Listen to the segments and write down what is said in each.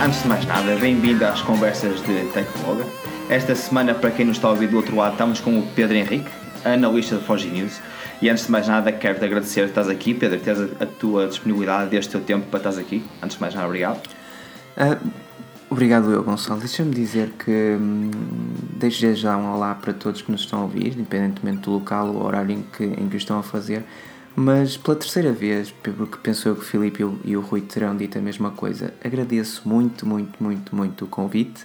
antes de mais nada, bem-vindo às conversas de Tecnologa. Esta semana, para quem nos está a ouvir do outro lado, estamos com o Pedro Henrique, analista de Forge News. E antes de mais nada, quero-te agradecer que estás aqui, Pedro, teres a, tua disponibilidade e este teu tempo para estás aqui. Antes de mais nada, obrigado. Uh, obrigado eu, Gonçalo. Deixa-me dizer que hum, deixo já um olá para todos que nos estão a ouvir, independentemente do local ou horário em que, em que o estão a fazer. Mas pela terceira vez, porque penso eu que o Filipe e o, e o Rui terão dito a mesma coisa, agradeço muito, muito, muito, muito o convite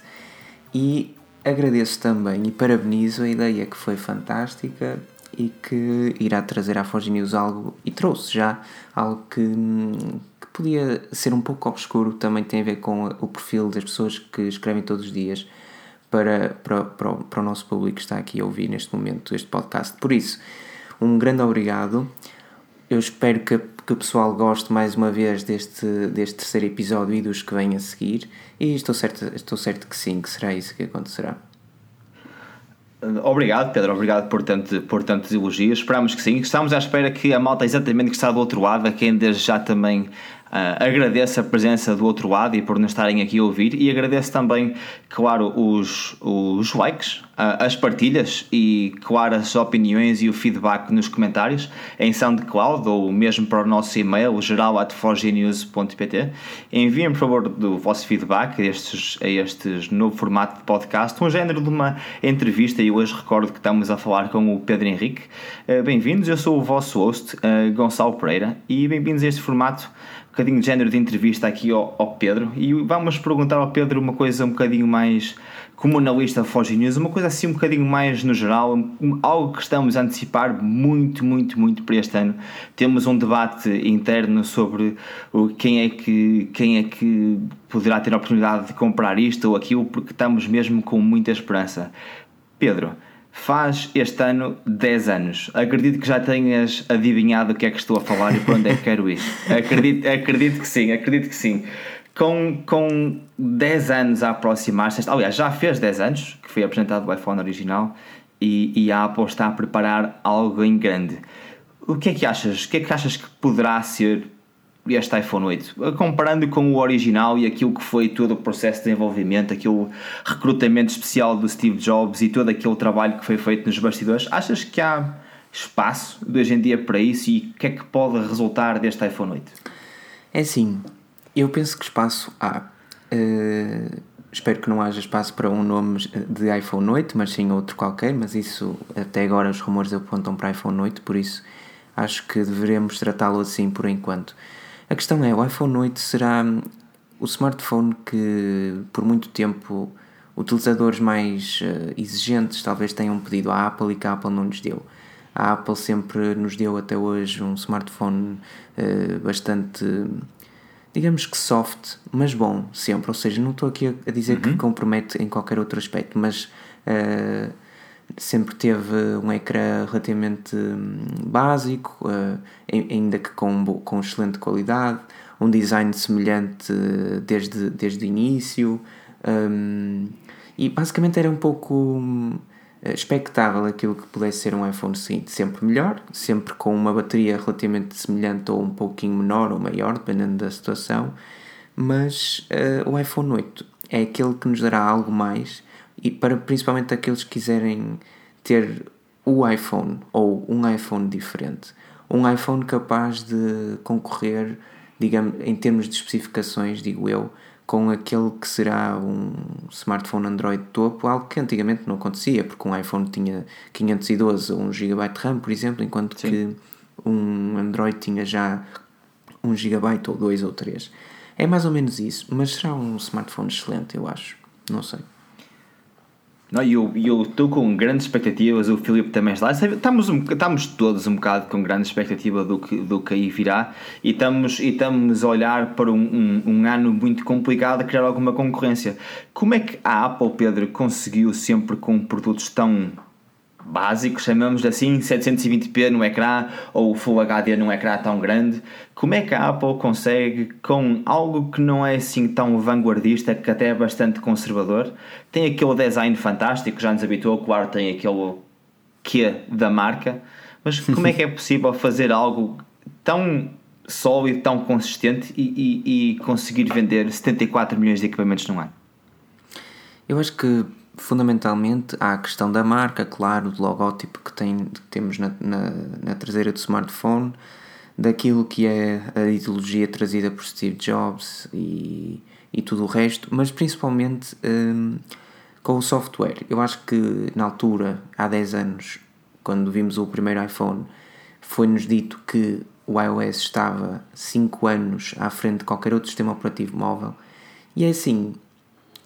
e agradeço também e parabenizo a ideia que foi fantástica e que irá trazer à Forge News algo, e trouxe já, algo que, que podia ser um pouco obscuro, também tem a ver com o perfil das pessoas que escrevem todos os dias para, para, para, o, para o nosso público que está aqui a ouvir neste momento este podcast. Por isso, um grande obrigado eu espero que, que o pessoal goste mais uma vez deste, deste terceiro episódio e dos que vêm a seguir. E estou certo, estou certo que sim, que será isso que acontecerá. Obrigado, Pedro. Obrigado por, tanto, por tantos elogios. Esperamos que sim. Estamos à espera que a malta exatamente que está do outro lado, a quem desde já também Uh, agradeço a presença do outro lado e por nos estarem aqui a ouvir e agradeço também, claro, os, os likes, uh, as partilhas e, claro, as opiniões e o feedback nos comentários em SoundCloud ou mesmo para o nosso e-mail geral.forgenews.pt Enviem, por favor, do vosso feedback a estes, a estes novo formato de podcast, um género de uma entrevista e hoje recordo que estamos a falar com o Pedro Henrique. Uh, bem-vindos, eu sou o vosso host, Gonçalo Pereira, e bem-vindos a este formato bocadinho de género de entrevista aqui ao, ao, Pedro e vamos perguntar ao Pedro uma coisa um bocadinho mais como analista Foge News, uma coisa assim um bocadinho mais no geral, algo que estamos a antecipar muito, muito, muito para este ano. Temos um debate interno sobre quem, é que, quem é que poderá ter a oportunidade de comprar isto ou aquilo, porque estamos mesmo com muita esperança. Pedro, Faz este ano 10 anos. Acredito que já tenhas adivinhado o que é que estou a falar e para onde é que quero ir. Acredito, acredito que sim, acredito que sim. Com, com 10 anos a aproximar-se, aliás, já fez 10 anos que foi apresentado o iPhone original e, e a Apple está a preparar algo em grande. O que é que achas? O que é que achas que poderá ser este iPhone 8, comparando com o original e aquilo que foi todo o processo de desenvolvimento, aquele recrutamento especial do Steve Jobs e todo aquele trabalho que foi feito nos bastidores, achas que há espaço de hoje em dia para isso e o que é que pode resultar deste iPhone 8? É assim, eu penso que espaço há. Uh, espero que não haja espaço para um nome de iPhone 8, mas sim outro qualquer, mas isso até agora os rumores apontam para iPhone 8, por isso acho que devemos tratá-lo assim por enquanto. A questão é, o iPhone 8 será o smartphone que por muito tempo utilizadores mais uh, exigentes talvez tenham pedido à Apple e que a Apple não nos deu. A Apple sempre nos deu até hoje um smartphone uh, bastante, digamos que soft, mas bom, sempre. Ou seja, não estou aqui a dizer uhum. que compromete em qualquer outro aspecto, mas uh, sempre teve um ecrã relativamente hum, básico, uh, ainda que com, com excelente qualidade, um design semelhante desde, desde o início, um, e basicamente era um pouco um, expectável aquilo que pudesse ser um iPhone seguinte, sempre melhor, sempre com uma bateria relativamente semelhante ou um pouquinho menor ou maior, dependendo da situação, mas uh, o iPhone 8 é aquele que nos dará algo mais e para principalmente aqueles que quiserem ter o iPhone ou um iPhone diferente, um iPhone capaz de concorrer, digamos, em termos de especificações, digo eu, com aquele que será um smartphone Android topo, algo que antigamente não acontecia, porque um iPhone tinha 512 ou 1 GB de RAM, por exemplo, enquanto Sim. que um Android tinha já 1 GB ou 2 ou 3. É mais ou menos isso, mas será um smartphone excelente, eu acho. Não sei. Não, e eu estou com grandes expectativas, o Filipe também está. Estamos, um, estamos todos um bocado com grande expectativa do que, do que aí virá e estamos, e estamos a olhar para um, um, um ano muito complicado a criar alguma concorrência. Como é que a Apple, Pedro, conseguiu sempre com produtos tão básicos, chamamos assim, 720p no ecrã ou Full HD num ecrã tão grande. Como é que a Apple consegue, com algo que não é assim tão vanguardista, que até é bastante conservador, tem aquele design fantástico, já nos habituou, claro, tem aquele que da marca, mas como é que é possível fazer algo tão sólido, tão consistente e, e, e conseguir vender 74 milhões de equipamentos num ano? Eu acho que fundamentalmente há a questão da marca, claro, do logótipo que, tem, que temos na, na, na, traseira do smartphone, daquilo que é a ideologia trazida por Steve Jobs e, e tudo o resto, mas principalmente hum, com o software. Eu acho que na altura, há 10 anos, quando vimos o primeiro iPhone, foi-nos dito que o iOS estava 5 anos à frente de qualquer outro sistema operativo móvel. E é assim,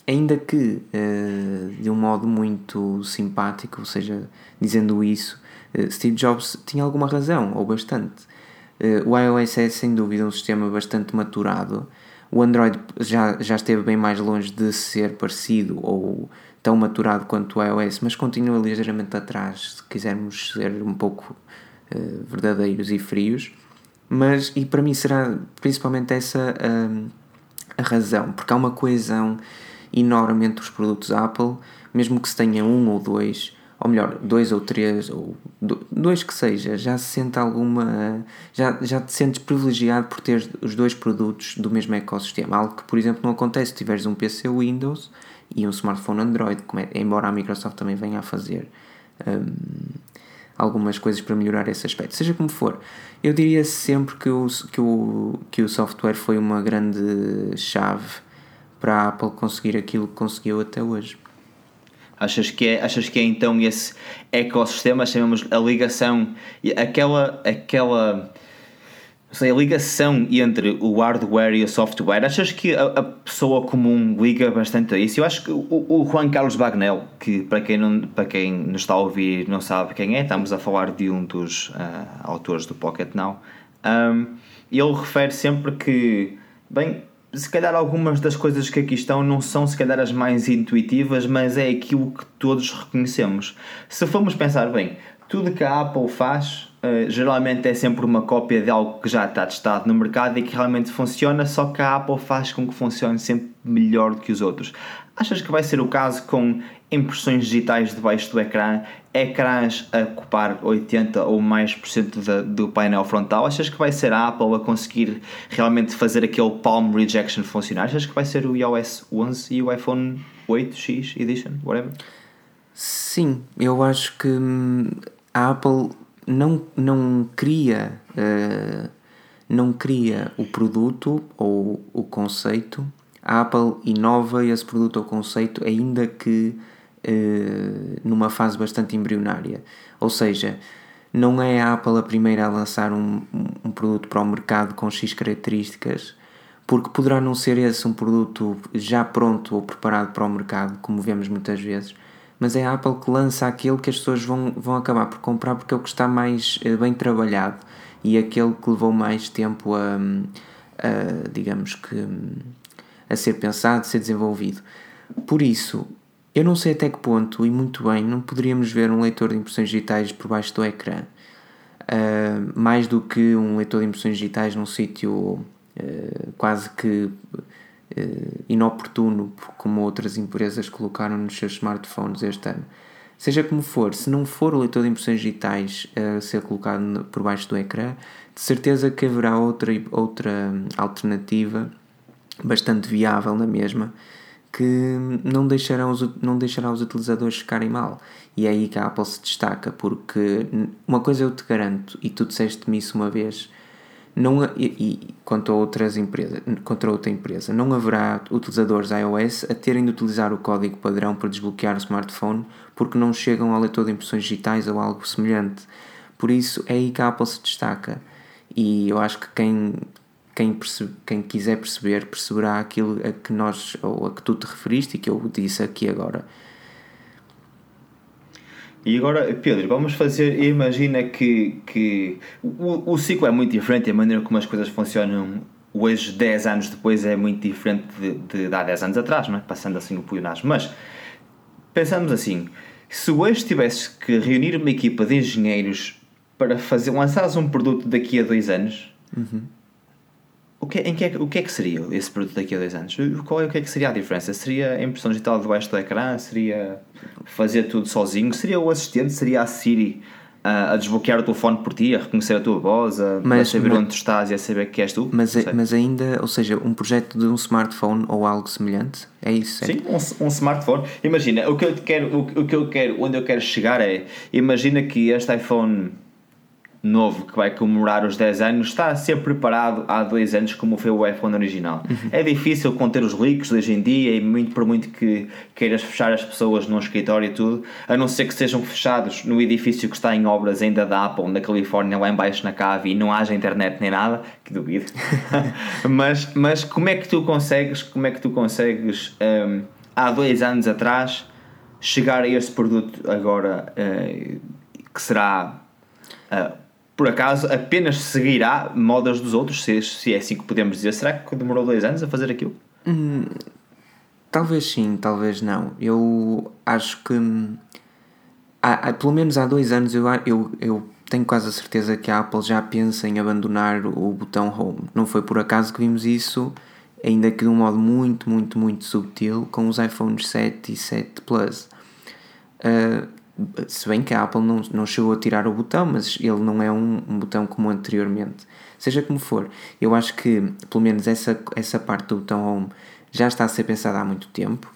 ainda que uh, de um modo muito simpático, ou seja, dizendo isso, uh, Steve Jobs tinha alguma razão, ou bastante. Uh, o iOS é sem dúvida um sistema bastante maturado. O Android já, já esteve bem mais longe de ser parecido ou tão maturado quanto o iOS, mas continua ligeiramente atrás, se quisermos ser um pouco verdadeiros e frios. Mas, e para mim será principalmente essa a razão, porque há uma coesão enorme entre os produtos Apple, mesmo que se tenha um ou dois, ou melhor, dois ou três, ou dois que seja, já se sente alguma. já, já te sentes privilegiado por ter os dois produtos do mesmo ecossistema. Algo que, por exemplo, não acontece se tiveres um PC Windows e um smartphone Android, é, embora a Microsoft também venha a fazer. Um, algumas coisas para melhorar esse aspecto. Seja como for, eu diria sempre que o, que o, que o software foi uma grande chave para a Apple conseguir aquilo que conseguiu até hoje. Achas que é, achas que é então esse ecossistema, chamamos a ligação, aquela, aquela sei, a ligação entre o hardware e o software, achas que a, a, pessoa comum liga bastante a isso? Eu acho que o, o, Juan Carlos Bagnell, que para quem, não, para quem nos está a ouvir não sabe quem é, estamos a falar de um dos uh, autores do Pocket Now, um, ele refere sempre que, bem, se calhar algumas das coisas que aqui estão não são se calhar as mais intuitivas, mas é aquilo que todos reconhecemos. Se formos pensar bem, tudo que a Apple faz uh, geralmente é sempre uma cópia de algo que já está testado no mercado e que realmente funciona, só que a Apple faz com que funcione sempre melhor do que os outros. Achas que vai ser o caso com impressões digitais debaixo do ecrã, ecrãs a ocupar 80 ou mais por cento do painel frontal? Achas que vai ser a Apple a conseguir realmente fazer aquele palm rejection funcionar? Achas que vai ser o iOS 11 e o iPhone 8X Edition, whatever? Sim, eu acho que hum, a Apple não, não cria uh, não cria o produto ou o conceito a Apple inova esse produto ou conceito, ainda que eh, numa fase bastante embrionária. Ou seja, não é a Apple a primeira a lançar um, um produto para o mercado com X características, porque poderá não ser esse um produto já pronto ou preparado para o mercado, como vemos muitas vezes, mas é a Apple que lança aquele que as pessoas vão, vão acabar por comprar porque é o que está mais eh, bem trabalhado e aquele que levou mais tempo a, a digamos que a ser pensado, a ser desenvolvido. Por isso, eu não sei até que ponto, e muito bem, não poderíamos ver um leitor de impressões digitais por baixo do ecrã. Uh, mais do que um leitor de impressões digitais num sítio uh, quase que uh, inoportuno, como outras empresas colocaram nos seus smartphones este ano. Seja como for, se não for o leitor de impressões digitais a ser colocado por baixo do ecrã, de certeza que haverá outra, outra alternativa bastante viável na mesma, que não deixará os, não deixará os utilizadores ficarem mal. E é aí que a Apple se destaca, porque uma coisa eu te garanto, e tu disseste-me isso uma vez, não, e, e quanto a outras empresas, contra outra empresa, não haverá utilizadores iOS a terem de utilizar o código padrão para desbloquear o smartphone porque não chegam ao leitor de impressões digitais ou algo semelhante. Por isso é aí que a Apple se destaca. E eu acho que quem quem, quem quiser perceber, perceberá aquilo a que nós, ou a que tu te referiste e que eu disse aqui agora. E agora, Pedro, vamos fazer. Imagina que, que o, o ciclo é muito diferente, a maneira como as coisas funcionam hoje, 10 anos depois, é muito diferente de, de, de há 10 anos atrás, não é? passando assim o pionagem. Mas pensamos assim: Se hoje tivesses que reunir uma equipa de engenheiros para fazer lançares um produto daqui a dois anos, Uhum. O, que, em que é, o que é que seria esse produto daqui a dois anos? Qual é, o que é que seria a diferença? Seria a impressão digital debaixo do ecrã? Seria fazer tudo sozinho? Seria o assistente? Seria a Siri ah, a desbloquear o telefone por ti, a reconhecer a tua voz, a, Mas- a saber mas- onde tu estás e a saber que és tu? Mas, mas ainda, ou seja, um projeto de um smartphone ou algo semelhante, é isso? certo? Sim, um, um smartphone. Imagina, o que eu quero, o, o que eu quero, onde eu quero chegar é, imagina que este iPhone novo que vai comemorar os 10 anos está a ser preparado há dois anos como foi o iPhone original. É difícil conter os leaks hoje em dia e muito por muito que queiras fechar as pessoas num escritório e tudo, a não ser que sejam fechados no edifício que está em obras ainda da Apple na Califórnia, lá embaixo na cave e não haja internet nem nada, que duvido. mas, mas como é que tu consegues, como é que tu consegues hum, há dois anos atrás chegar a este produto agora eh, que será ah, por acaso apenas seguirá modas dos outros, se, se é assim que podemos dizer. Será que demorou dois anos a fazer aquilo? Talvez sim, talvez não. Eu acho que hum, há, há- pelo menos há dois anos eu, eu, eu tenho quase a certeza que a Apple já pensa em abandonar o botão Home. Não foi por acaso que vimos isso, ainda que de um modo muito, muito, muito subtil, com os iPhones 7 e 7 Plus. Uh, se bem que a Apple não, não chegou a tirar o botão, mas ele não é um, um botão como anteriormente. Seja como for, eu acho que pelo menos essa, essa parte do botão Home já está a ser pensada há muito tempo.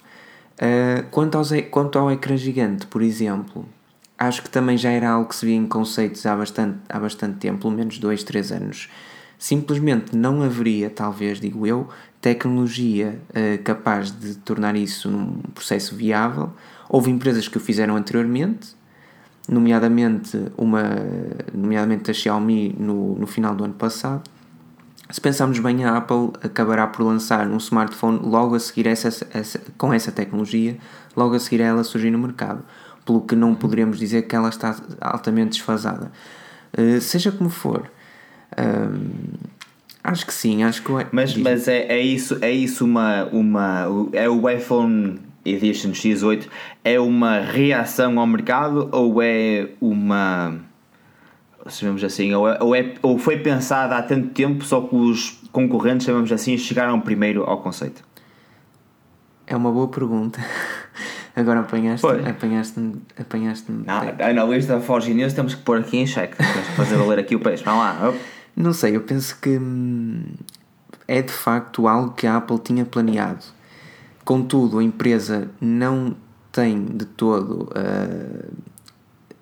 Uh, quanto, aos, quanto ao ecrã gigante, por exemplo, acho que também já era algo que se via em conceitos há bastante, há bastante tempo, pelo menos 2, 3 anos. Simplesmente não haveria, talvez, digo eu, tecnologia uh, capaz de tornar isso num processo viável. Houve empresas que o fizeram anteriormente, nomeadamente, uma, nomeadamente a Xiaomi no, no final do ano passado. Se pensarmos bem, a Apple acabará por lançar um smartphone logo a seguir essa, essa- com essa tecnologia, logo a seguir a ela surgir no mercado, pelo que não poderemos dizer que ela está altamente desfasada. Uh, seja como for, hum, acho que sim, acho que Mas, diz- mas é, é isso, é isso uma, uma. É o iPhone Edition X8 é uma reação ao mercado ou é uma. Chamamos assim, ou, é, ou, é- ou foi pensada há tanto tempo, só que os concorrentes, chamamos assim, chegaram primeiro ao conceito? é uma boa pergunta. Agora apanhaste, apanhaste-me, apanhaste-me. Não, na lista da Forge News temos que pôr aqui em xeque. Temos que fazer valer aqui o peixe. Vamos lá. Op. Não sei, eu penso que hum, é de facto algo que a Apple tinha planeado. Contudo, a empresa não tem de todo. ah,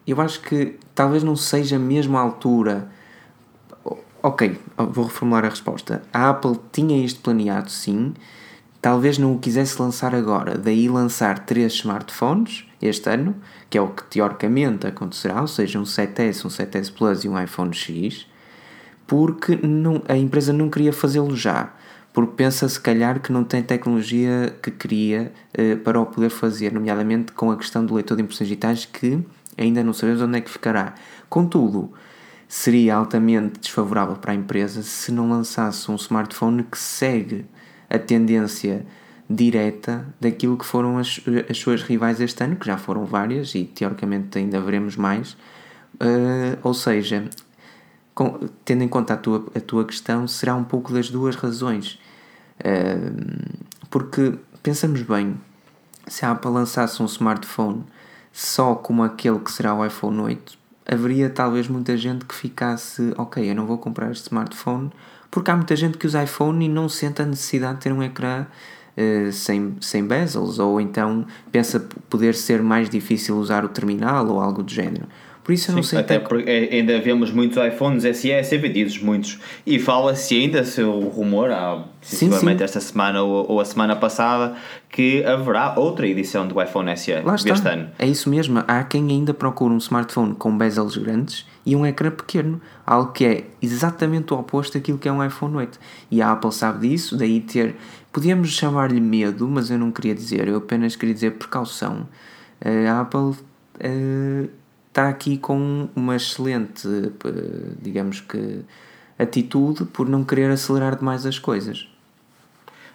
eu acho que talvez não seja mesmo a altura. Ok, vou reformular a resposta. A Apple tinha isto planeado, sim. Talvez não o quisesse lançar agora, daí lançar três smartphones este ano, que é o que teoricamente acontecerá, ou seja, um 7S, um 7S Plus e um iPhone X porque não, a empresa não queria fazê-lo já, porque pensa se calhar que não tem tecnologia que queria eh, para o poder fazer, nomeadamente com a questão do leitor de impressões digitais que ainda não sabemos onde é que ficará. Contudo, seria altamente desfavorável para a empresa se não lançasse um smartphone que segue a tendência direta daquilo que foram as, as suas rivais este ano, que já foram várias e teoricamente ainda veremos mais. Eh, ou seja, com- tendo em conta a tua, a tua questão, será um pouco das duas razões. Ahm, porque pensamos bem, se a Apple lançasse um smartphone só como aquele que será o iPhone 8, haveria talvez muita gente que ficasse, ok, eu não vou comprar este smartphone, porque há muita gente que usa iPhone e não sente a necessidade de ter um ecrã eh, sem, sem bezels, ou então pensa poder ser mais difícil usar o terminal ou algo do género. Por isso eu não sei Até porque é, ainda vemos muitos iPhones SE vendidos, muitos. E fala-se ainda, seu rumor, há sim. esta semana ou, ou a semana passada, que haverá outra edição do iPhone SE Lá está. ano. É isso mesmo. Há quem ainda procura um smartphone com bezels grandes e um ecrã pequeno. Algo que é exatamente o oposto daquilo que é um iPhone 8. E a Apple sabe disso, daí ter. Podíamos chamar-lhe medo, mas eu não queria dizer, eu apenas queria dizer precaução. Eh, A Apple eh, está aqui com uma excelente, eh, digamos que, atitude por não querer acelerar demais as coisas.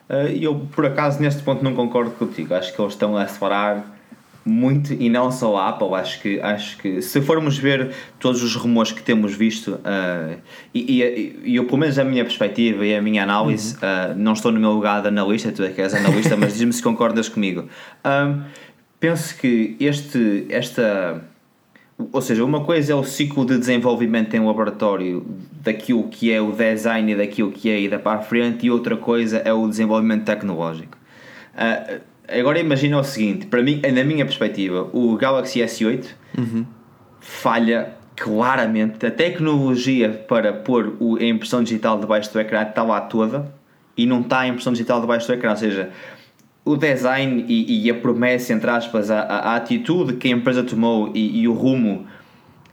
Uh, eu, por acaso, neste ponto não concordo contigo. Acho que eles estão a acelerar muito e não só a Apple. Acho que, acho que se formos ver todos os rumores que temos visto, uh, e, e, e, eu, pelo menos a minha perspectiva e a minha análise, uhum. uh, não estou no meu lugar de analista, tu é que és analista, mas diz-me se concordas comigo. Um, penso que este, esta. Ou seja, uma coisa é o ciclo de desenvolvimento em laboratório daquilo que é o design e daquilo que é ida para a frente, e outra coisa é o desenvolvimento tecnológico. Uh, agora imagina o seguinte, para mim, na minha perspectiva, o Galaxy S8 uhum. falha claramente. A tecnologia para pôr a impressão digital debaixo do ecrã está lá toda e não está a impressão digital debaixo do ecrã. Ou seja, o design e, e a promessa, entre aspas, a, a, atitude que a empresa tomou e, e o rumo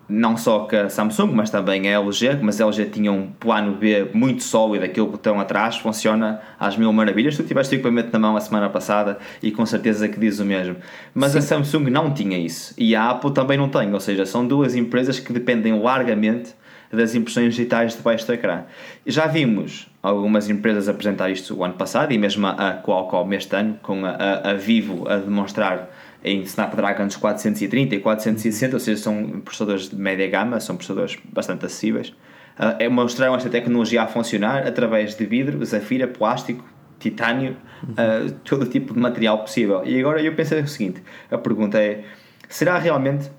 não só que a Samsung, mas também a LG, mas a LG tinha um plano B muito sólido, aquele botão atrás, funciona às mil maravilhas. Tu tiveste o equipamento na mão a semana passada e com certeza que diz o mesmo. Mas Sim. a Samsung não tinha isso e a Apple também não tem, ou seja, são duas empresas que dependem largamente das impressões digitais debaixo do ecrã. Já vimos algumas empresas apresentar isto o ano passado e mesmo a Qualcomm este ano, com a, a, a Vivo a demonstrar em Snapdragon 430 e 460, ou seja, são processadores de média gama, são processadores bastante acessíveis. Uh, mostraram esta tecnologia a funcionar através de vidro, zafira, plástico, titânio, uh, todo tipo de material possível. E agora eu penso o seguinte: a pergunta é, será realmente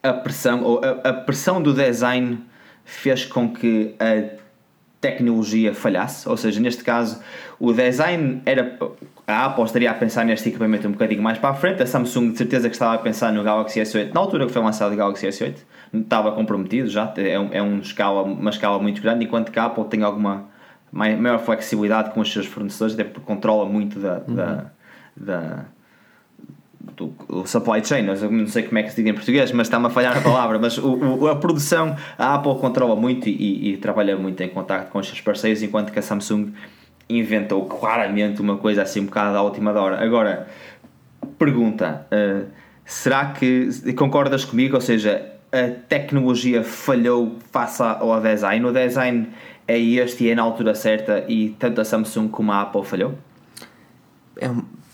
a pressão ou a, a pressão do design fez com que a tecnologia falhasse? Ou seja, neste caso, o design era a Apple estaria a pensar neste equipamento um bocadinho mais para a frente, a Samsung de certeza que estava a pensar no Galaxy S8, na altura que foi lançado o Galaxy S8, estava comprometido já, é, um, é um escala, uma escala muito grande, enquanto que a Apple tem alguma maior flexibilidade com os seus fornecedores, até porque controla muito da, uhum. da, da do, o supply chain, não sei como é que se diz em português, mas está-me a falhar a palavra, mas o, o, a produção, a Apple controla muito e, e, trabalha muito em contato com os seus parceiros, enquanto que a Samsung inventou claramente uma coisa assim um bocado à última hora. Agora, pergunta: uh, será que concordas comigo? Ou seja, a tecnologia falhou face ao design? O design é este e é na altura certa e tanto a Samsung como a Apple falhou? É,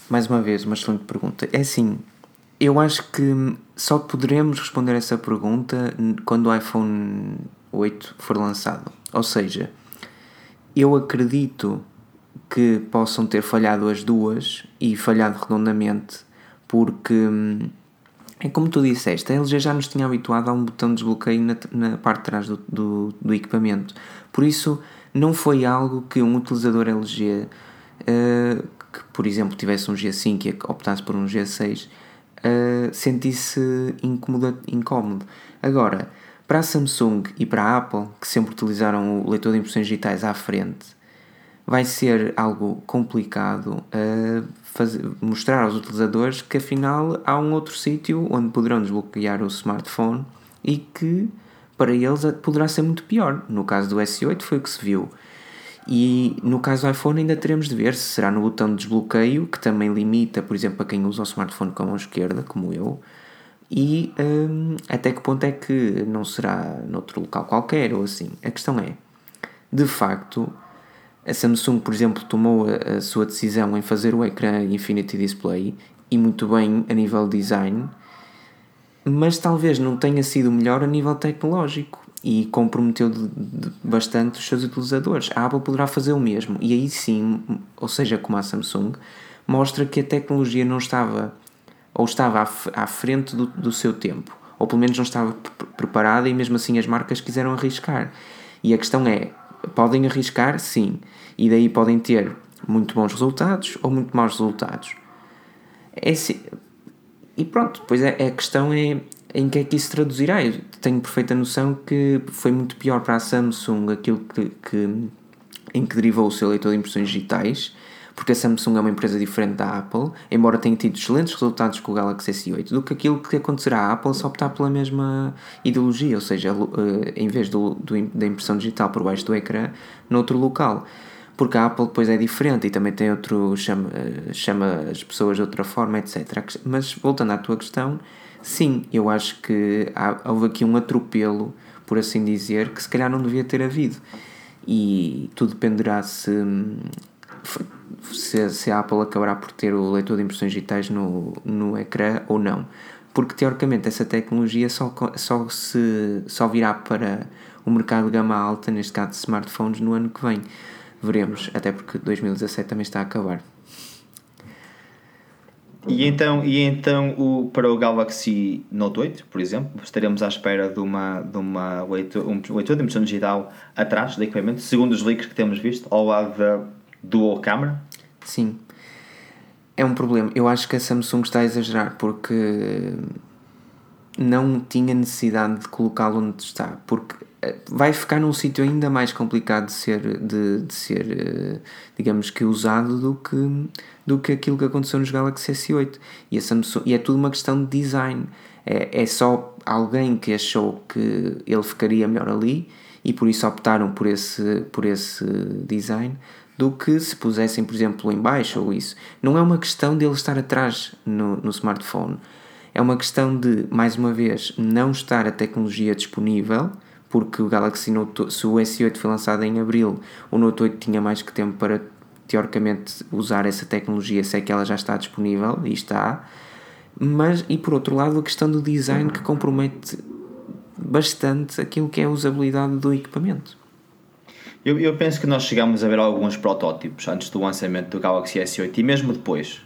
mais uma vez, uma excelente pergunta. É assim, eu acho que só poderemos responder essa pergunta quando o iPhone 8 for lançado. Ou seja, eu acredito que possam ter falhado as duas e falhado redondamente, porque hum, é como tu disseste, a LG já nos tinha habituado a um botão de desbloqueio na, na parte de trás do, do, do, equipamento. Por isso, não foi algo que um utilizador LG uh, que, por exemplo, tivesse um G5 e optasse por um G6 uh, eh, sentisse incómodo. Agora, para a Samsung e para a Apple, que sempre utilizaram o leitor de impressões digitais à frente, vai ser algo complicado a fazer, mostrar aos utilizadores que afinal há um outro sítio onde poderão desbloquear o smartphone e que para eles poderá ser muito pior. No caso do S8 foi o que se viu. E no caso do iPhone ainda teremos de ver se será no botão de desbloqueio, que também limita, por exemplo, a quem usa o smartphone com a mão esquerda, como eu, e hum, até que ponto é que não será noutro local qualquer ou assim. A questão é, de facto, a Samsung, por exemplo, tomou a, a sua decisão em fazer o ecrã Infinity Display e muito bem a nível design, mas talvez não tenha sido melhor a nível tecnológico e comprometeu de, de bastante os seus utilizadores. A Apple poderá fazer o mesmo e aí sim, ou seja, como a Samsung, mostra que a tecnologia não estava ou estava à, à frente do, do seu tempo, ou pelo menos não estava preparada e mesmo assim as marcas quiseram arriscar. E a questão é, podem arriscar, sim, e daí podem ter muito bons resultados ou muito maus resultados. É assim, e pronto, depois a, é, a questão é em que é que isso traduzirá. Eu tenho perfeita noção que foi muito pior para a Samsung aquilo que, que em que derivou o seu leitor de impressões digitais porque a Samsung é uma empresa diferente da Apple, embora tenha tido excelentes resultados com o Galaxy S8, do que aquilo que acontecerá à Apple se optar pela mesma ideologia, ou seja, eh, em vez do, do, da impressão digital por baixo do ecrã, noutro local. Porque a Apple depois é diferente e também tem outro. chama, eh, chama as pessoas de outra forma, etc. Mas voltando à tua questão, sim, eu acho que houve aqui um atropelo, por assim dizer, que se calhar não devia ter havido. E tudo dependerá se se, se a Apple acabará por ter o leitor de impressões digitais no, no ecrã ou não. Porque teoricamente essa tecnologia só, só, se, só virá para o mercado de gama alta, neste caso de smartphones, no ano que vem. Veremos, até porque 2017 também está a acabar. E então, e então o, para o Galaxy Note 8, por exemplo, estaremos à espera de uma, de uma leitura, um leitor de impressão digital atrás do equipamento, segundo os leaks que temos visto, ao lado da Dual Camera? Sim. É um problema. Eu acho que a Samsung está a exagerar porque não tinha necessidade de colocá-lo onde está, porque eh, vai ficar num sítio ainda mais complicado de ser, de, de ser eh, digamos que, usado do que, do que aquilo que aconteceu nos Galaxy S8. E, Samsung, e é tudo uma questão de design. É, é só alguém que achou que ele ficaria melhor ali e por isso optaram por esse, por esse design do que se pusessem, por exemplo, em baixo ou isso. Não é uma questão de ele estar atrás no, no smartphone é uma questão de, mais uma vez, não estar a tecnologia disponível, porque o Galaxy Note, se o S8 foi lançado em abril, o Note 8 tinha mais que tempo para, teoricamente, usar essa tecnologia, se é que ela já está disponível, e está. Mas, e por outro lado, a questão do design que compromete bastante aquilo que é a usabilidade do equipamento. Eu, eu penso que nós chegamos a ver alguns protótipos antes do lançamento do Galaxy S8 e mesmo depois.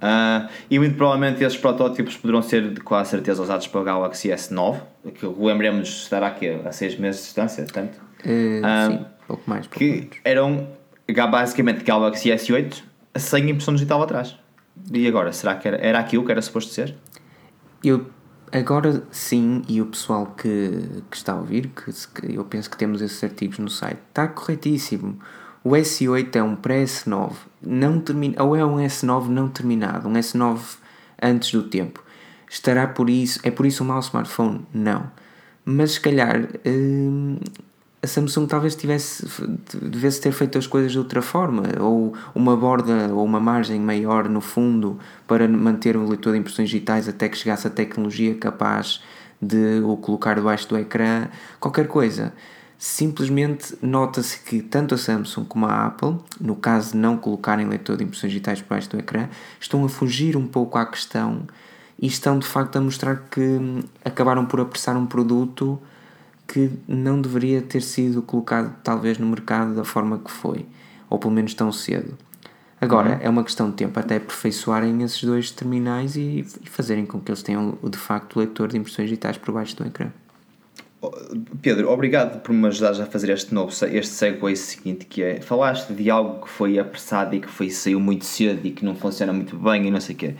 Uh, e muito provavelmente esses protótipos poderão ser com a certeza usados para o Galaxy S9, que lembremos estará aqui a 6 meses de distância, tanto. Uh, uh, sim, pouco mais. Pouco que menos. eram basicamente Galaxy S8 sem impressão digital atrás. E agora, será que era, era aquilo que era suposto ser? Eu agora sim, e o pessoal que, que está a ouvir, que, que eu penso que temos esses artigos no site, está corretíssimo. O S8 é um pré-S9, não termina, ou é um S9 não terminado, um S9 antes do tempo. Estará por isso, é por isso um mau smartphone? Não. Mas se calhar hum, a Samsung talvez tivesse devesse ter feito as coisas de outra forma, ou uma borda ou uma margem maior no fundo para manter o leitor de impressões digitais até que chegasse a tecnologia capaz de o colocar debaixo do ecrã, qualquer coisa. Simplesmente nota-se que tanto a Samsung como a Apple, no caso de não colocarem leitor de impressões digitais por baixo do ecrã, estão a fugir um pouco à questão e estão de facto a mostrar que hum, acabaram por apressar um produto que não deveria ter sido colocado talvez no mercado da forma que foi, ou pelo menos tão cedo. Agora, uhum. é uma questão de tempo até aperfeiçoarem esses dois terminais e, e fazerem com que eles tenham de facto o leitor de impressões digitais por baixo do ecrã. Pedro, obrigado por me ajudares a fazer este novo este segue seguinte que é falaste de algo que foi apressado e que foi saiu muito cedo e que não funciona muito bem e não sei o quê.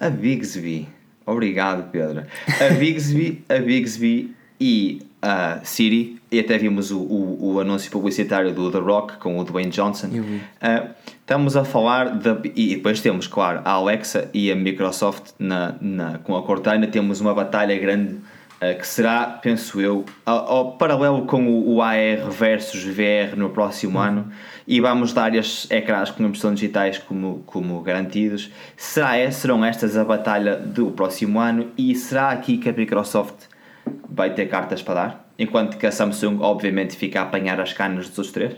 A Bigsby, obrigado Pedro. A Bigsby, a Bigsby e a Siri e até vimos o, o, o, anúncio publicitário do The Rock com o Dwayne Johnson. Uh, estamos a falar de, e depois temos, claro, a Alexa e a Microsoft na, na, com a Cortana. Temos uma batalha grande eh, que será, penso eu, ao, paralelo com o, o, AR versus VR no próximo uhum. ano e vamos dar estes ecrãs com impressão digitais como, como garantidos. Será, serão estas a batalha do próximo ano e será aqui que a Microsoft vai ter cartas para dar? Enquanto que a Samsung, obviamente, fica a apanhar as canas dos outros três?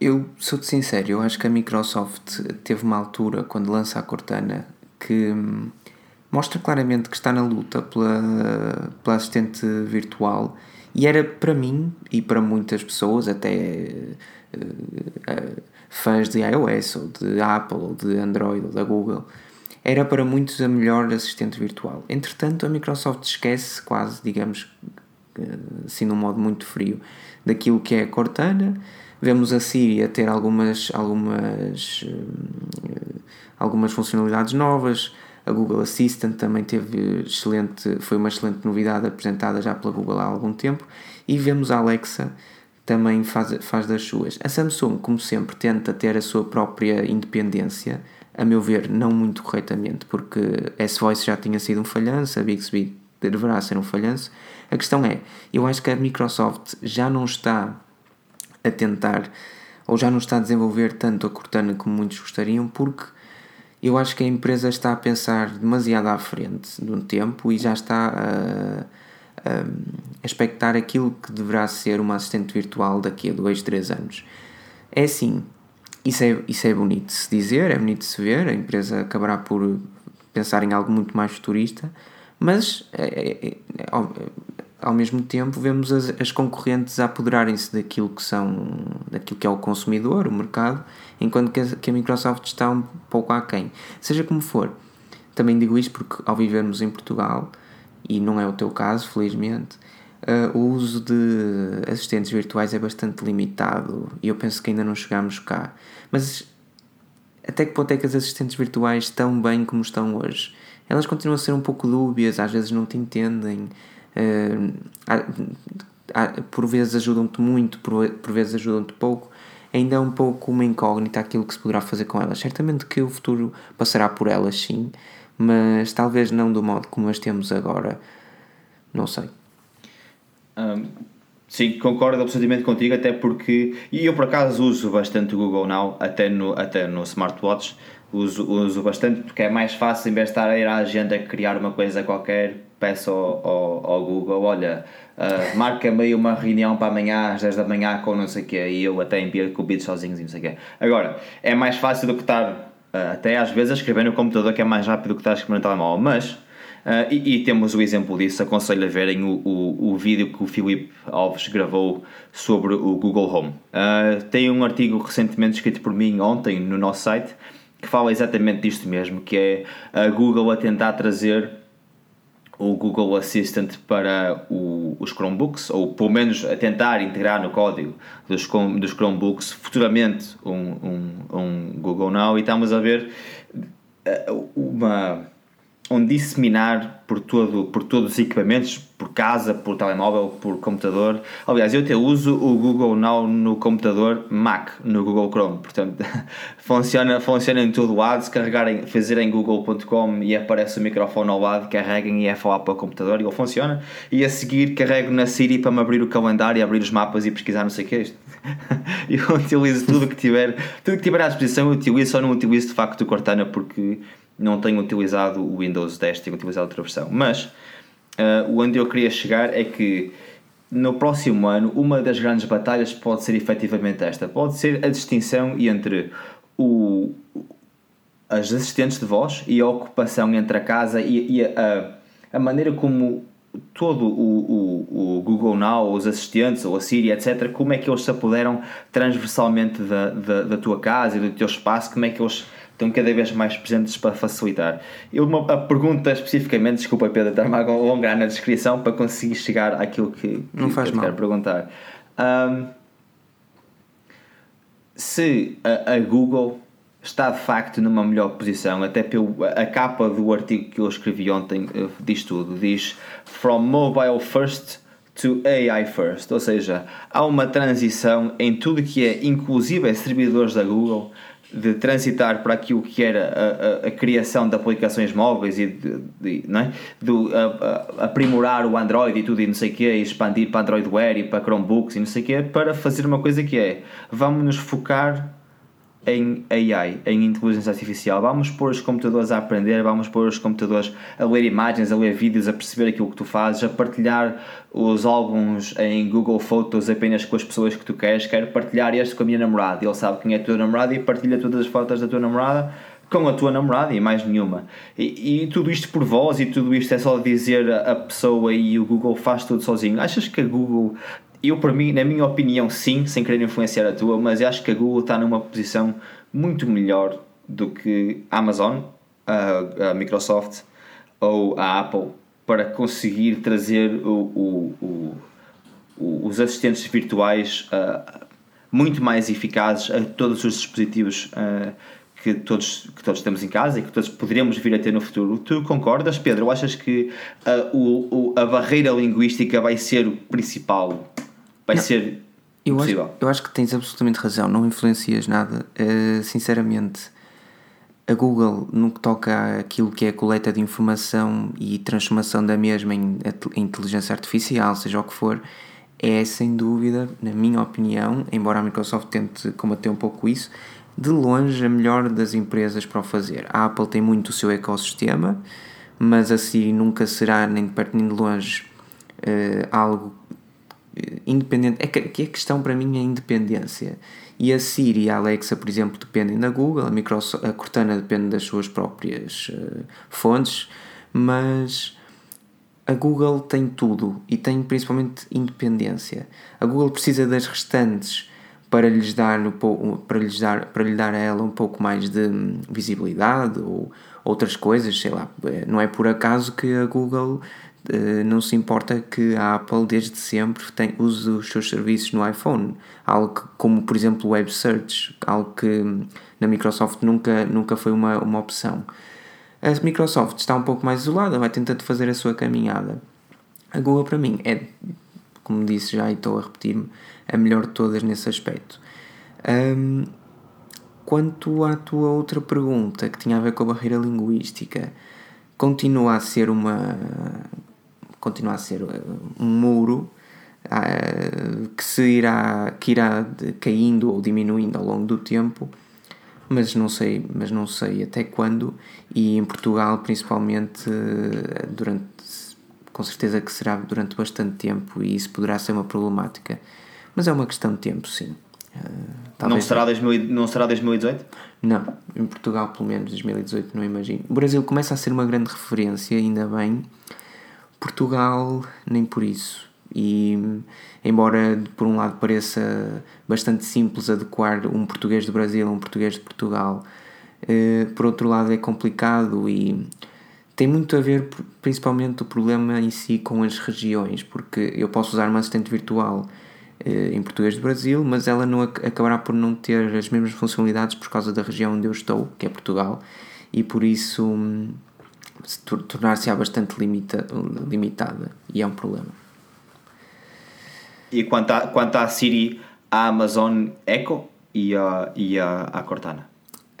Eu sou-te sincero, eu acho que a Microsoft teve uma altura, quando lança a Cortana, que hum, mostra claramente que está na luta pela, pela assistente virtual e era para mim e para muitas pessoas, até uh, uh, fãs de iOS ou de Apple ou de Android ou da Google, era para muitos a melhor assistente virtual. Entretanto, a Microsoft esquece quase, digamos, assim num modo muito frio, daquilo que é a Cortana. Vemos a Siri a ter algumas, algumas, uh, algumas funcionalidades novas, a Google Assistant também teve excelente, foi uma excelente novidade apresentada já pela Google há algum tempo. E vemos a Alexa também faz, faz das suas. A Samsung, como sempre, tenta ter a sua própria independência, a meu ver, não muito corretamente, porque S-Voice já tinha sido um falhanço, a Bixby deverá ser um falhanço. A questão é, eu acho que a Microsoft já não está a tentar, ou já não está a desenvolver tanto a Cortana como muitos gostariam, porque eu acho que a empresa está a pensar demasiado à frente no tempo e já está a, a, a expectar aquilo que deverá ser uma assistente virtual daqui a 2, 3 anos. É assim, isso, é, isso é bonito de se dizer, é bonito de se ver, a empresa acabará por pensar em algo muito mais futurista, mas é, é, é, ao, ao, mesmo tempo vemos as, as concorrentes apoderarem-se daquilo que são daquilo que é o consumidor, o mercado, enquanto que a, que a Microsoft está um pouco aquém. Seja como for, também digo isto porque ao vivermos em Portugal, e não é o teu caso, felizmente, uh, o uso de assistentes virtuais é bastante limitado e eu penso que ainda não chegamos cá. Mas até que ponto é que as assistentes virtuais estão bem como estão hoje? Elas continuam a ser um pouco dúbias, às vezes não te entendem, uh, por vezes ajudam-te muito, por, por vezes ajudam-te pouco. Ainda é um pouco uma incógnita aquilo que se poderá fazer com elas. Certamente que o futuro passará por elas, sim, mas talvez não do modo como as temos agora. Não sei. Sim, concordo absolutamente contigo, até porque. E eu por acaso uso bastante o Google Now, até no, até no smartwatch. Uso, uso bastante porque é mais fácil, em vez de estar a ir à agenda criar uma coisa qualquer, peço ao, ao, ao Google: olha, uh, marca-me uma reunião para amanhã às 10 da manhã com não sei o quê, e eu até envio vídeo sozinhos e não sei o quê. Agora, é mais fácil do que estar uh, até às vezes a escrever no computador, que é mais rápido do que estar a escrever no telemóvel, mas Uh, e, e, temos o exemplo disso, aconselho a verem o, o, o vídeo que o Filipe Alves gravou sobre o Google Home. Uh, tem um artigo recentemente escrito por mim ontem no nosso site que fala exatamente disto mesmo, que é a Google a tentar trazer o Google Assistant para o, os Chromebooks, ou pelo menos a tentar integrar no código dos, dos Chromebooks futuramente um, um, um Google Now, e estamos a ver ah, uma um disseminar por, todo, por todos os equipamentos, por casa, por telemóvel, por computador. Aliás, eu até uso o Google Now no computador Mac, no Google Chrome. Portanto, funciona, funciona em todo lado. Se carregarem, fazerem google.com e aparece o microfone ao lado, carreguem e é falar para o computador e ele funciona. E a seguir carrego na Siri para me abrir o calendário, abrir os mapas e pesquisar não sei o que é isto. eu utilizo tudo que tiver, tudo que tiver à disposição, eu utilizo, só não utilizo de facto o Cortana porque não tenho utilizado o Windows 10, tenho utilizado outra versão. Mas uh, onde eu queria chegar é que no próximo ano uma das grandes batalhas pode ser efetivamente esta: pode ser a distinção entre o, as assistentes de voz e a ocupação entre a casa e, e a, a maneira como todo o, o, o, Google Now, os assistentes, ou a Siri, etc., como é que eles se apoderam transversalmente da, da, da tua casa e do teu espaço, como é que eles estão cada vez mais presentes para facilitar. Eu, uma, a pergunta especificamente, desculpa Pedro, estar-me a alongar na descrição para conseguir chegar àquilo que, Não faz que mal. quero perguntar. Um, se a, a, Google está de facto numa melhor posição, até pelo, a capa do artigo que eu escrevi ontem eh, diz tudo, diz From Mobile First to AI First, ou seja, há uma transição em tudo que é inclusive servidores da Google de transitar para aquilo que era a, a, a criação de aplicações móveis e de, de, não é? de a, aprimorar o Android e tudo e não sei o quê, e expandir para Android Wear e para Chromebooks e não sei o quê, para fazer uma coisa que é, vamos nos focar em AI, em inteligência artificial. Vamos pôr os computadores a aprender, vamos pôr os computadores a ler imagens, a ler vídeos, a perceber aquilo que tu fazes, a partilhar os álbuns em Google Photos apenas com as pessoas que tu queres. Quero partilhar este com a minha namorada. Ele sabe quem é a tua namorada e partilha todas as fotos da tua namorada com a tua namorada e mais nenhuma. E, e, tudo isto por voz e tudo isto é só dizer a pessoa e o Google faz tudo sozinho. Achas que a Google eu, para mim, na minha opinião, sim, sem querer influenciar a tua, mas acho que a Google está numa posição muito melhor do que a Amazon, a, a Microsoft ou a Apple para conseguir trazer o, o, o, os assistentes virtuais uh, muito mais eficazes a todos os dispositivos uh, que, todos, que todos temos em casa e que todos poderíamos vir a ter no futuro. Tu concordas, Pedro? Achas que uh, a barreira linguística vai ser o principal vai não, ser eu possível. Acho, eu acho que tens absolutamente razão, não influencias nada. Uh, sinceramente, a Google, no que toca àquilo que é a coleta de informação e transformação da mesma em, em inteligência artificial, seja o que for, é sem dúvida, na minha opinião, embora a Microsoft tente combater um pouco isso, de longe a melhor das empresas para o fazer. A Apple tem muito o seu ecossistema, mas assim nunca será nem de perto nem de longe uh, algo independente. É que, a questão para mim é a independência. E a Siri e a Alexa, por exemplo, dependem da Google, a, Microsoft, a Cortana depende das suas próprias uh, fontes, mas a Google tem tudo e tem principalmente independência. A Google precisa das restantes para lhes dar para lhes dar para lhe dar a ela um pouco mais de hum, visibilidade ou outras coisas, sei lá, eh, não é por acaso que a Google não se importa que a Apple desde sempre tem, use os seus serviços no iPhone, algo que, como por exemplo Web Search, algo que hum, na Microsoft nunca, nunca foi uma, uma opção. A Microsoft está um pouco mais isolada, vai tentando fazer a sua caminhada. A Google para mim é, como disse já e estou a repetir-me, a melhor de todas nesse aspecto. Um, quanto à tua outra pergunta, que tinha a ver com a barreira linguística, continua a ser uma. Continua a ser uh, um muro uh, que, se irá, que irá caindo ou diminuindo ao longo do tempo, mas não sei, mas não sei até quando, e em Portugal principalmente uh, durante com certeza que será durante bastante tempo e isso poderá ser uma problemática. Mas é uma questão de tempo, sim. Uh, não, será 2000, não será 2018? Não, em Portugal pelo menos 2018 não imagino. O Brasil começa a ser uma grande referência, ainda bem. Portugal nem por isso. E embora por um lado pareça bastante simples adequar um português do Brasil a um português de Portugal, uh, por outro lado é complicado e tem muito a ver principalmente o problema em si com as regiões, porque eu posso usar uma assistente virtual eh, em português do Brasil, mas ela não acabará por não ter as mesmas funcionalidades por causa da região onde eu estou, que é Portugal, e por isso tornar-se-á bastante limita, limitada, e é um problema. E quanto à, quanto à Siri, a Amazon Echo e a, e a, a Cortana?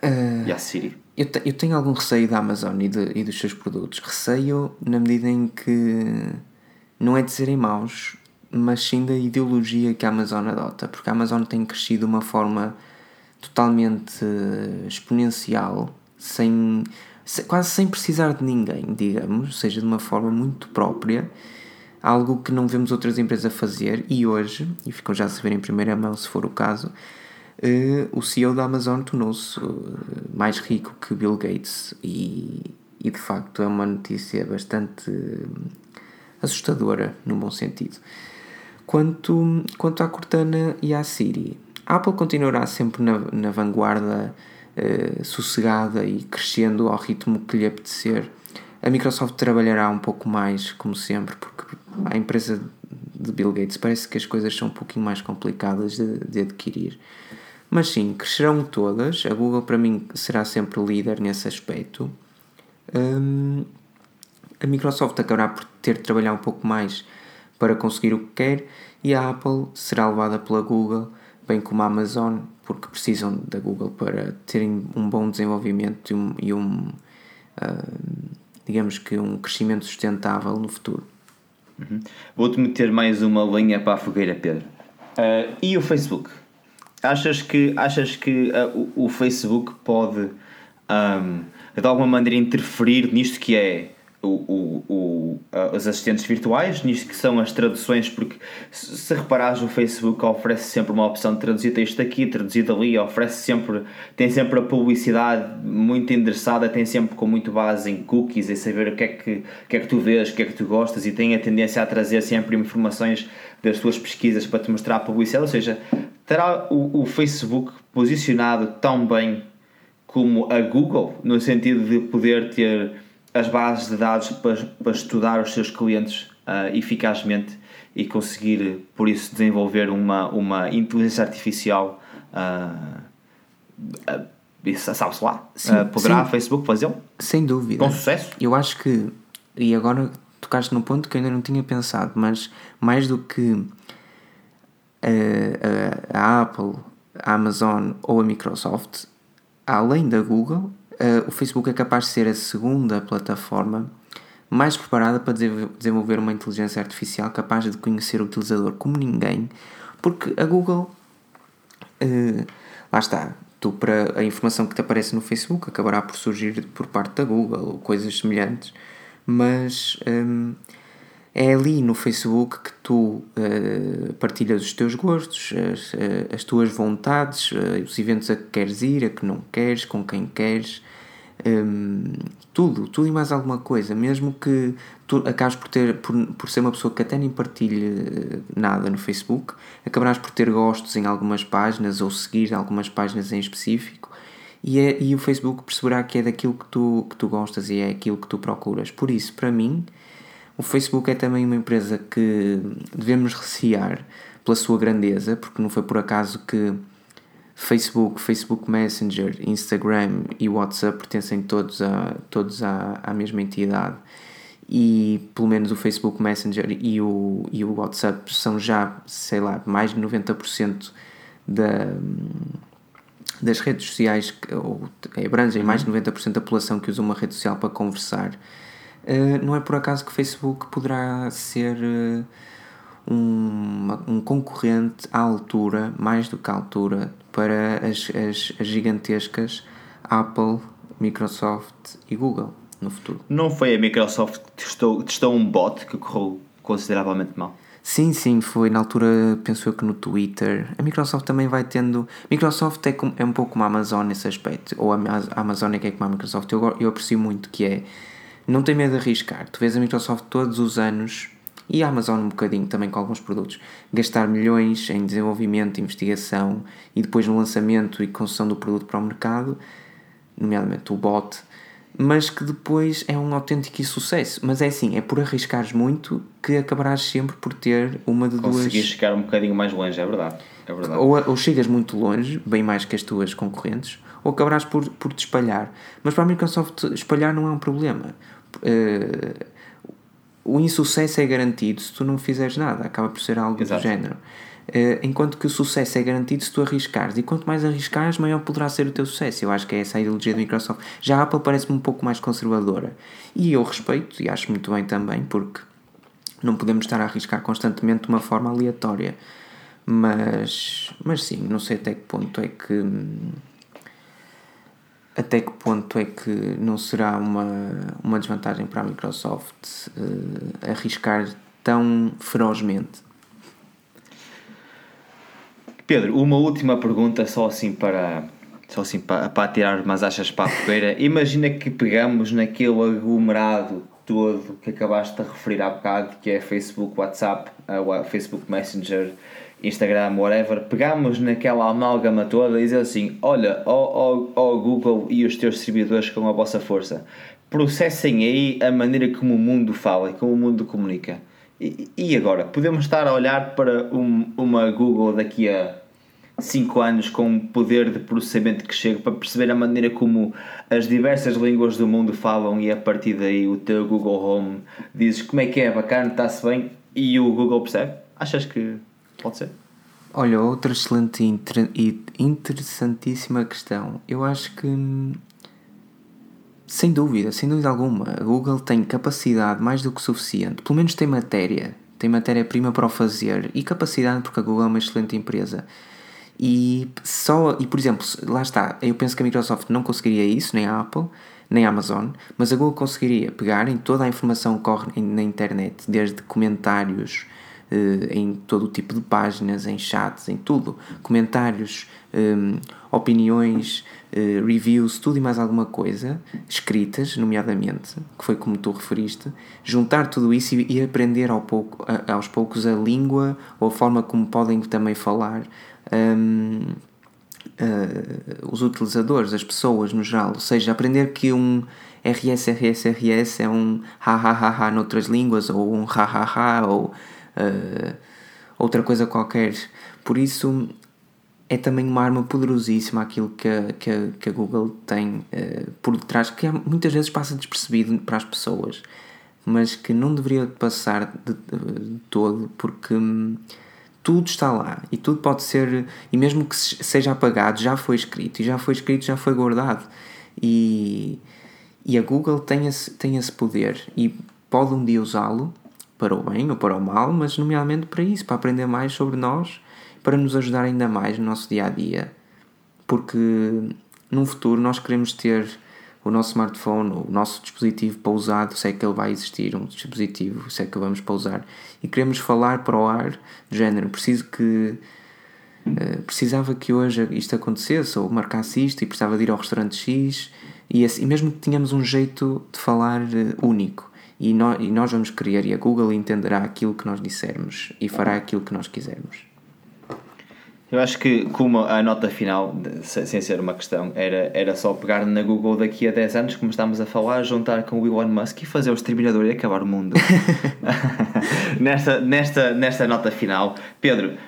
Uh, e a Siri? Eu, te, eu tenho algum receio da Amazon e, de, e dos seus produtos. Receio na medida em que não é de serem maus, mas sim da ideologia que a Amazon adota, porque a Amazon tem crescido de uma forma totalmente exponencial, sem, quase sem precisar de ninguém, digamos, seja, de uma forma muito própria, algo que não vemos outras empresas fazer, e hoje, e ficam já a saber em primeira mão se for o caso, uh, o CEO da Amazon tornou-se uh, mais rico que Bill Gates, e, e de facto é uma notícia bastante uh, assustadora, no bom sentido. Quanto, quanto à Cortana e à Siri, a Apple continuará sempre na, na vanguarda, uh, sossegada e crescendo ao ritmo que lhe apetecer. A Microsoft trabalhará um pouco mais, como sempre, porque a empresa de Bill Gates parece que as coisas são um pouquinho mais complicadas de, de adquirir. Mas sim, crescerão todas. A Google, para mim, será sempre líder nesse aspecto. Um, a Microsoft acabará por ter de trabalhar um pouco mais para conseguir o que quer e a Apple será levada pela Google, bem como a Amazon, porque precisam da Google para terem um bom desenvolvimento e um, e um uh, digamos que um crescimento sustentável no futuro. Uhum. Vou-te meter mais uma linha para a fogueira, Pedro. Uh, e o Facebook? Achas que, achas que uh, o, o, Facebook pode um, de alguma maneira interferir nisto que é o, o, o, os assistentes virtuais, nisto que são as traduções, porque se, reparares o Facebook oferece sempre uma opção de traduzir texto aqui, traduzido ali, oferece sempre, tem sempre a publicidade muito endereçada, tem sempre com muito base em cookies, em saber o que é que, que, é que tu vês, o que é que tu gostas e tem a tendência a trazer sempre informações das tuas pesquisas para te mostrar a publicidade, ou seja, terá o, o Facebook posicionado tão bem como a Google, no sentido de poder ter as bases de dados para, para estudar os seus clientes uh, eficazmente e conseguir, por isso, desenvolver uma, uma inteligência artificial. Uh, uh, Sabe-se lá? Sim, uh, poderá sim. Facebook fazê-lo? Sem dúvida. Com sucesso? Eu acho que, e agora tocaste num ponto que eu ainda não tinha pensado, mas mais do que a, a, a Apple, a Amazon ou a Microsoft, além da Google, o Facebook é capaz de ser a segunda plataforma mais preparada para desenvolver uma inteligência artificial capaz de conhecer o utilizador como ninguém, porque a Google, uh, lá está, tu para a informação que te aparece no Facebook acabará por surgir por parte da Google ou coisas semelhantes, mas um, é ali no Facebook que tu uh, partilhas os teus gostos, as, as tuas vontades, os eventos a que queres ir, a que não queres, com quem queres, um, tudo, tudo e mais alguma coisa. Mesmo que tu acabes por, ter, por, por ser uma pessoa que até nem partilhe nada no Facebook, acabarás por ter gostos em algumas páginas ou seguir algumas páginas em específico. E, é, e o Facebook perceberá que é daquilo que tu, que tu gostas e é aquilo que tu procuras. Por isso, para mim, o Facebook é também uma empresa que devemos recear pela sua grandeza, porque não foi por acaso que Facebook, Facebook Messenger, Instagram e WhatsApp pertencem todos, a, todos à, à mesma entidade e pelo menos o Facebook Messenger e o, e o WhatsApp são já, sei lá, mais de 90% da, das redes sociais, ou abrangem mais de 90% uhum. da população que usa uma rede social para conversar. Uh, não é por acaso que o Facebook poderá ser uh, um, um concorrente à altura, mais do que à altura, para as, as, as gigantescas Apple, Microsoft e Google no futuro. Não foi a Microsoft que testou, testou um bot que correu consideravelmente mal? Sim, sim, foi na altura, penso eu que no Twitter. A Microsoft também vai tendo. Microsoft é, com, é um pouco como a Amazon nesse aspecto, ou a, a Amazon é que é como a Microsoft. Eu, eu aprecio muito que é. Não tem medo de arriscar. Tu vês a Microsoft todos os anos, e a Amazon um bocadinho também com alguns produtos, gastar milhões em desenvolvimento, investigação e depois no lançamento e concessão do produto para o mercado, nomeadamente o bot mas que depois é um autêntico sucesso. Mas é assim, é por arriscares muito que acabarás sempre por ter uma de Conseguir duas. Conseguir chegar um bocadinho mais longe, é verdade. É verdade. Ou, ou chegas muito longe, bem mais que as tuas concorrentes, ou acabarás por, por te espalhar. Mas para a Microsoft, espalhar não é um problema. Uh, o insucesso é garantido se tu não fizeres nada, acaba por ser algo Exato. do género. Uh, enquanto que o sucesso é garantido se tu arriscares. E quanto mais arriscares, maior poderá ser o teu sucesso. Eu acho que é essa a ideologia da Microsoft. Já a Apple parece-me um pouco mais conservadora. E eu respeito, e acho muito bem também, porque não podemos estar a arriscar constantemente de uma forma aleatória. Mas, mas sim, não sei até que ponto é que. Até que ponto é que não será uma, uma desvantagem para a Microsoft uh, arriscar tão ferozmente Pedro, uma última pergunta, só assim para, só assim para, para tirar umas achas para a fogueira. Imagina que pegamos naquele aglomerado todo que acabaste de referir há bocado, que é Facebook, WhatsApp, Facebook Messenger, Instagram, whatever, pegamos naquela amálgama toda e dizer assim: olha, ó, ó, ó Google e os teus servidores com a vossa força, processem aí a maneira como o mundo fala e como o mundo comunica. E, agora? Podemos estar a olhar para um, uma Google daqui a 5 anos com um poder de processamento que chega para perceber a maneira como as diversas línguas do mundo falam e a partir daí o teu Google Home dizes como é que é, bacana, está-se bem e o Google percebe? Achas que pode ser? Olha, outra excelente e interessantíssima questão. Eu acho que sem dúvida, sem dúvida alguma. A Google tem capacidade mais do que suficiente, pelo menos tem matéria, tem matéria-prima para o fazer e capacidade, porque a Google é uma excelente empresa. E só, e por exemplo, lá está, eu penso que a Microsoft não conseguiria isso, nem a Apple, nem a Amazon, mas a Google conseguiria pegar em toda a informação que corre na internet, desde comentários, em todo o tipo de páginas, em chats, em tudo, comentários, um, opiniões, uh, reviews, tudo e mais alguma coisa, escritas, nomeadamente, que foi como tu referiste, juntar tudo isso e, aprender ao pouco, aos poucos a língua ou a forma como podem também falar. Um, uh, os utilizadores, as pessoas no geral, ou seja, aprender que um RS, RS, RS é um ha ha ha ha noutras línguas, ou um ha ha ha, ou uh, outra coisa qualquer. Por isso, é também uma arma poderosíssima aquilo que a, que a, que a Google tem uh, por detrás, que muitas vezes passa despercebido para as pessoas, mas que não deveria passar de, de todo, porque hum, tudo está lá e tudo pode ser, e mesmo que seja apagado, já foi escrito, e já foi escrito, já foi guardado. E, e a Google tem esse, tem esse poder e pode um dia usá-lo para o bem ou para o mal, mas nomeadamente para isso, para aprender mais sobre nós para nos ajudar ainda mais no nosso dia a dia, porque num futuro nós queremos ter o nosso smartphone, o nosso dispositivo pousado, se é que ele vai existir, um dispositivo, se é que vamos pousar, e queremos falar para o ar, do género, preciso que. Uh, precisava que hoje isto acontecesse, ou marcasse isto, e precisava de ir ao restaurante X, e, assim, e mesmo que tenhamos um jeito de falar uh, único, e, no, e nós vamos querer, e a Google entenderá aquilo que nós dissermos e fará aquilo que nós quisermos. Eu acho que, como a nota final, sem ser uma questão, era, era só pegar na Google daqui a 10 anos, como estamos a falar, juntar com o Elon Musk e fazer o exterminador e acabar o mundo. nesta, nesta, nesta nota final, Pedro,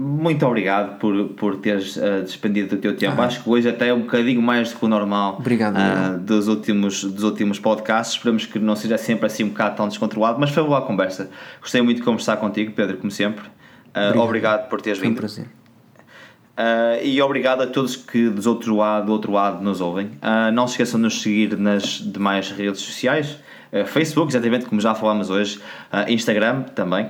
muito obrigado por, por teres uh, despendido do teu tempo. Ah. Acho que hoje até é um bocadinho mais do que o normal obrigado, uh, dos, últimos, dos últimos podcasts. Esperamos que não seja sempre assim um bocado tão descontrolado, mas foi boa a conversa. Gostei muito de conversar contigo, Pedro, como sempre. Uh, obrigado. obrigado. por teres foi vindo. Um prazer. Uh, e obrigado a todos que do outro lado, do outro lado nos ouvem. Não se esqueçam de nos seguir nas demais redes sociais: Facebook, exatamente como já falámos hoje, Instagram também.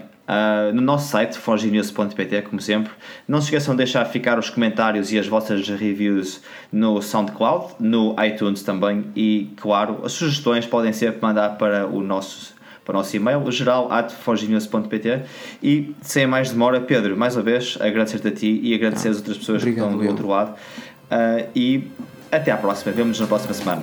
no nosso site, forginews.pt, como sempre. Não se esqueçam de deixar ficar os comentários e as vossas reviews no SoundCloud, no iTunes também. E, claro, as sugestões podem sempre mandar para o nosso para o nosso e-mail, geral.forginews.pt e sem mais demora, Pedro, mais uma vez, agradecer-te a ti e agradecer ah, às outras pessoas obrigado, que estão do eu. outro lado uh, e até à próxima, vemos na próxima semana.